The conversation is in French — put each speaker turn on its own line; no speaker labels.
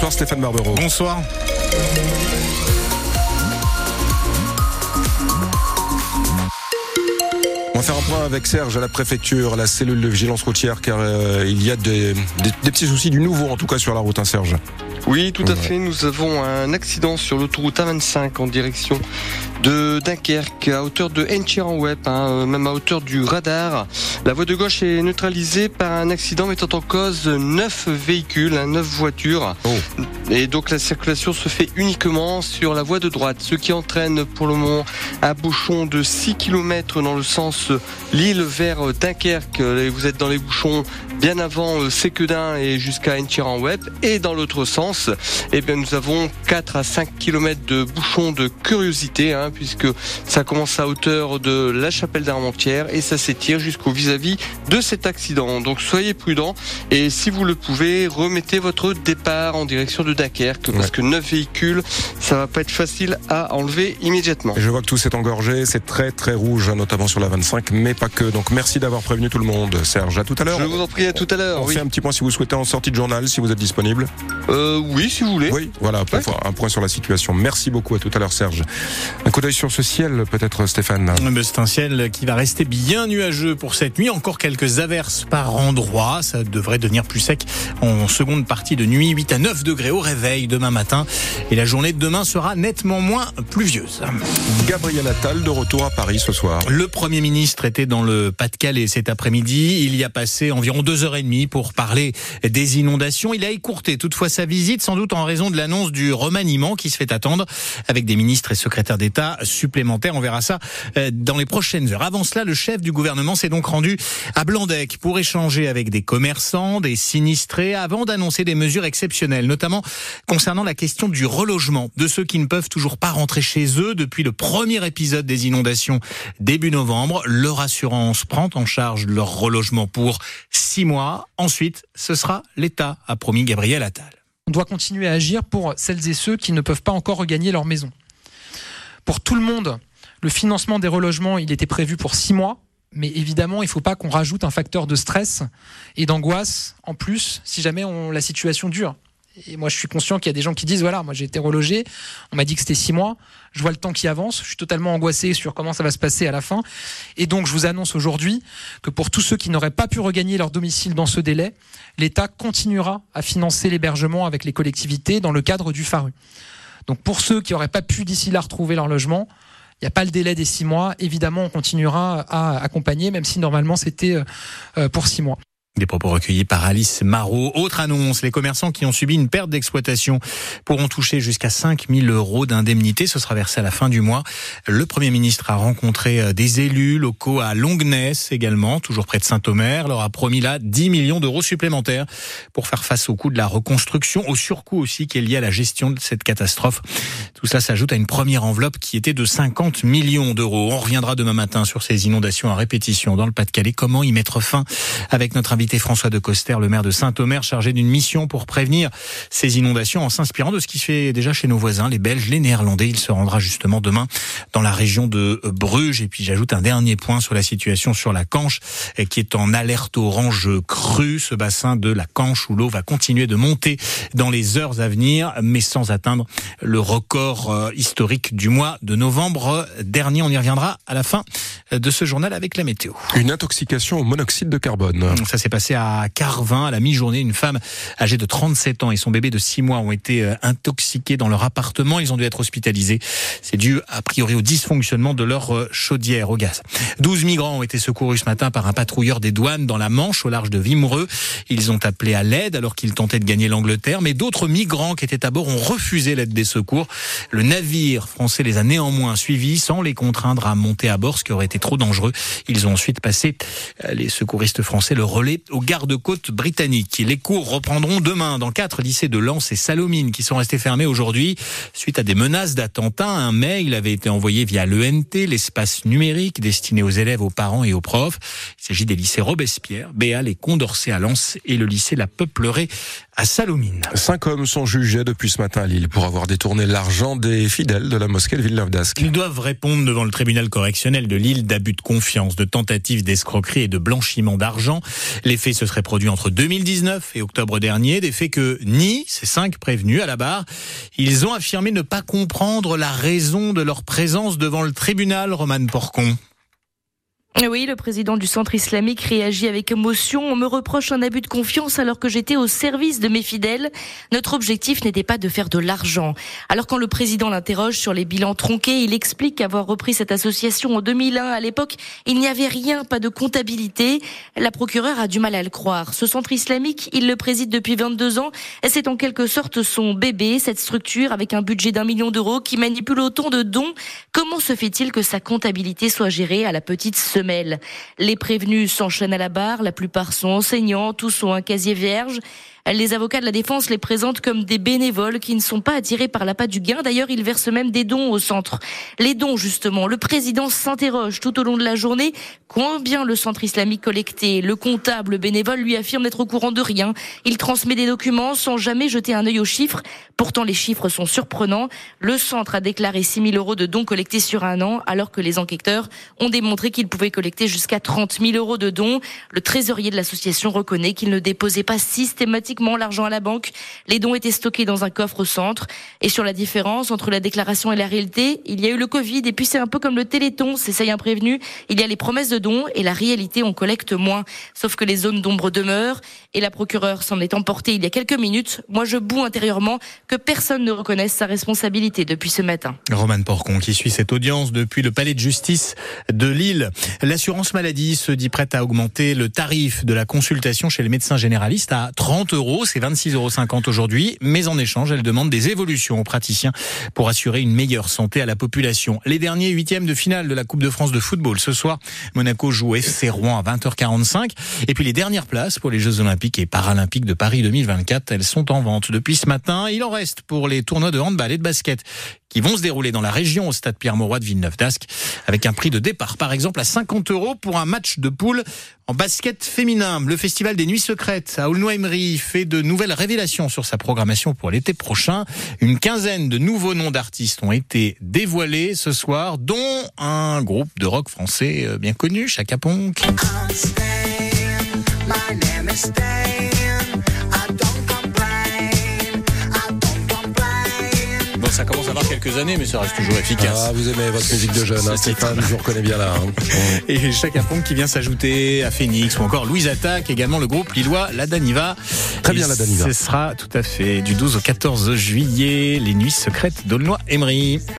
Bonsoir Stéphane Barbero.
Bonsoir.
On va faire un point avec Serge à la préfecture, à la cellule de vigilance routière, car euh, il y a des, des, des, petits soucis du nouveau, en tout cas sur la route, hein, Serge.
Oui, tout à fait. Nous avons un accident sur l'autoroute A25 en direction de Dunkerque, à hauteur de Enchiran-Web, hein, même à hauteur du radar. La voie de gauche est neutralisée par un accident mettant en cause neuf véhicules, hein, neuf voitures.
Oh.
Et donc la circulation se fait uniquement sur la voie de droite, ce qui entraîne pour le moment un bouchon de 6 km dans le sens Lille vers Dunkerque. Vous êtes dans les bouchons bien avant Séquedin et jusqu'à Enchiran-Web. Et dans l'autre sens, eh bien, nous avons 4 à 5 km de bouchons de curiosité, hein, puisque ça commence à hauteur de la chapelle d'Armentières et ça s'étire jusqu'au vis-à-vis de cet accident. Donc soyez prudents et si vous le pouvez, remettez votre départ en direction de Dunkerque, parce que 9 véhicules, ça va pas être facile à enlever immédiatement.
Et je vois que tout s'est engorgé, c'est très très rouge, hein, notamment sur la 25, mais pas que. Donc merci d'avoir prévenu tout le monde, Serge. À tout à l'heure.
Je vous en prie à tout à l'heure.
On
Oui.
fait un petit point si vous souhaitez en sortie de journal, si vous êtes disponible.
Euh, oui, si vous voulez.
Oui, voilà, pour
Ouais.
un point sur la situation. Merci beaucoup, à tout à l'heure, Serge. Un coup d'œil sur ce ciel, peut-être, Stéphane.
Mais C'est un ciel qui va rester bien nuageux pour cette nuit. Encore quelques averses par endroits. Ça devrait devenir plus sec en seconde partie de nuit. 8 à 9 degrés au réveil demain matin. Et la journée de demain sera nettement moins pluvieuse.
Gabriel Attal de retour à Paris ce soir.
Le Premier ministre était dans le Pas-de-Calais cet après-midi. Il y a passé environ deux heures et demie pour parler des inondations. Il a écourté toutefois sa visite, sans doute en raison de l'annonce du remaniement qui se fait attendre avec des ministres et secrétaires d'État supplémentaires. On verra ça euh, dans les prochaines heures. Avant cela, le chef du gouvernement s'est donc rendu à Blandec pour échanger avec des commerçants, des sinistrés, avant d'annoncer des mesures exceptionnelles, notamment concernant la question du relogement de ceux qui ne peuvent toujours pas rentrer chez eux depuis le premier épisode des inondations début novembre. Leur assurance prend en charge leur relogement pour six mois. Ensuite, ce sera l'État, a promis Gabriel Attal.
On doit continuer à agir pour celles et ceux qui ne peuvent pas encore regagner leur maison. Pour tout le monde, le financement des relogements, il était prévu pour six mois. Mais évidemment, il ne faut pas qu'on rajoute un facteur de stress et d'angoisse en plus si jamais la situation dure. Et moi, je suis conscient qu'il y a des gens qui disent voilà, moi j'ai été relogé, on m'a dit que c'était six mois, je vois le temps qui avance, je suis totalement angoissé sur comment ça va se passer à la fin. Et donc, je vous annonce aujourd'hui que pour tous ceux qui n'auraient pas pu regagner leur domicile dans ce délai, l'État continuera à financer l'hébergement avec les collectivités dans le cadre du FARU. Donc pour ceux qui n'auraient pas pu d'ici là retrouver leur logement, il n'y a pas le délai des six mois. Évidemment, on continuera à accompagner, même si normalement c'était euh, euh, pour six mois.
Des propos recueillis par Alice Marot. Autre annonce, les commerçants qui ont subi une perte d'exploitation pourront toucher jusqu'à 5 000 euros d'indemnité. Ce sera versé à la fin du mois. Le Premier ministre a rencontré euh, des élus locaux à Longness également, toujours près de Saint-Omer. leur a promis là 10 millions d'euros supplémentaires pour faire face au coût de la reconstruction, au surcoût aussi qui est lié à la gestion de cette catastrophe. Tout cela s'ajoute à une première enveloppe qui était de 50 millions d'euros. On reviendra demain matin sur ces inondations à répétition dans le Pas-de-Calais. Comment y mettre fin avec notre invité François de Coster, le maire de Saint-Omer, chargé d'une mission pour prévenir ces inondations en s'inspirant de ce qui se fait déjà chez nos voisins, les Belges, les Néerlandais. Il se rendra justement demain dans la région de Bruges. Et puis j'ajoute un dernier point sur la situation sur la Canche, qui est en alerte orange crue. Ce bassin de la Canche où l'eau va continuer de monter dans les heures à venir, mais sans atteindre le record euh, historique du mois de novembre dernier. On y reviendra à la fin de ce journal avec la météo.
Une intoxication au monoxyde de carbone.
Ça s'est passé à Carvin à la mi-journée. Une femme âgée de 37 ans et son bébé de 6 mois ont été euh, intoxiqués dans leur appartement. Ils ont dû être hospitalisés. C'est dû a priori au dysfonctionnement de leur euh, chaudière au gaz. 12 migrants ont été secourus ce matin par un patrouilleur des douanes dans la Manche au large de Vimereux. Ils ont appelé à l'aide alors qu'ils tentaient de gagner l'Angleterre, mais d'autres migrants qui étaient à bord ont refusé l'aide des secours. Le navire français les a néanmoins suivis sans les contraindre à monter à bord, ce qui aurait été trop dangereux. Ils ont ensuite passé, euh, les secouristes français, le relais aux gardes-côtes britanniques. Les cours reprendront demain dans quatre lycées de Lens et Salomine qui sont restés fermés aujourd'hui suite à des menaces d'attentat. Un mail avait été envoyé via l'ENT, l'espace numérique destiné aux élèves, aux parents et aux profs. Il s'agit des lycées Robespierre, Béal et Condorcet à Lens et le lycée La Peuplerée à Salomine.
Cinq hommes sont jugés depuis ce matin à Lille pour avoir détourné l'argent des fidèles de la mosquée de Villeneuve d'Ascq.
Ils doivent répondre devant le tribunal correctionnel de Lille d'abus de confiance, de tentatives d'escroquerie et de blanchiment d'argent. Les faits se seraient produits entre 2019 et octobre dernier, des faits que nient ces cinq prévenus à la barre. Ils ont affirmé ne pas comprendre la raison de leur présence devant le tribunal, Roman Porcon.
Oui, le président du centre islamique réagit avec émotion. On me reproche un abus de confiance alors que j'étais au service de mes fidèles. Notre objectif n'était pas de faire de l'argent. Alors quand le président l'interroge sur les bilans tronqués, il explique avoir repris cette association en 2001. À l'époque, il n'y avait rien, pas de comptabilité. La procureure a du mal à le croire. Ce centre islamique, il le préside depuis 22 ans. C'est en quelque sorte son bébé, cette structure avec un budget d'un million d'euros qui manipule autant de dons. Comment se fait-il que sa comptabilité soit gérée à la petite semaine? Les prévenus s'enchaînent à la barre, la plupart sont enseignants, tous ont un casier vierge. Les avocats de la défense les présentent comme des bénévoles qui ne sont pas attirés par la patte du gain. D'ailleurs, ils versent même des dons au centre. Les dons, justement, le président s'interroge tout au long de la journée combien le centre islamique collecté? Le comptable bénévole lui affirme d'être au courant de rien. Il transmet des documents sans jamais jeter un œil aux chiffres. Pourtant, les chiffres sont surprenants. Le centre a déclaré 6 000 euros de dons collectés sur un an, alors que les enquêteurs ont démontré qu'il pouvait collecter jusqu'à 30 000 euros de dons. Le trésorier de l'association reconnaît qu'il ne déposait pas systématiquement l'argent à la banque. Les dons étaient stockés dans un coffre au centre. Et sur la différence entre la déclaration et la réalité, il y a eu le Covid. Et puis c'est un peu comme le Téléthon, c'est y prévenu. Il y a les promesses de dons et la réalité, on collecte moins. Sauf que les zones d'ombre demeurent. Et la procureure s'en est emportée il y a quelques minutes. Moi, je boue intérieurement que personne ne reconnaisse sa responsabilité depuis ce matin.
Roman Porcon qui suit cette audience depuis le palais de justice de Lille. L'assurance maladie se dit prête à augmenter le tarif de la consultation chez les médecins généralistes à 30 euros c'est 26,50 euros aujourd'hui, mais en échange, elle demande des évolutions aux praticiens pour assurer une meilleure santé à la population. Les derniers huitièmes de finale de la Coupe de France de football. Ce soir, Monaco joue FC Rouen à 20h45. Et puis les dernières places pour les Jeux Olympiques et Paralympiques de Paris 2024, elles sont en vente depuis ce matin. Il en reste pour les tournois de handball et de basket qui vont se dérouler dans la région au stade Pierre-Mauroy de Villeneuve-d'Ascq avec un prix de départ par exemple à 50 euros pour un match de poule en basket féminin. Le Festival des Nuits Secrètes à Aulnoy-Emery fait de nouvelles révélations sur sa programmation pour l'été prochain. Une quinzaine de nouveaux noms d'artistes ont été dévoilés ce soir, dont un groupe de rock français euh, bien connu, Chaka Ponk. Quelques années, mais ça reste toujours efficace.
Ah, vous aimez votre musique de jeune, hein, Stéphane, je vous reconnais bien là. Hein.
Et Chaka Ponk qui vient s'ajouter à Phoenix ou encore Louise Attaque, également le groupe lillois La Daniva.
Très bien, La Daniva.
Ce sera tout à fait du 12 au 14 juillet, les nuits secrètes d'Aulnoy-Emery.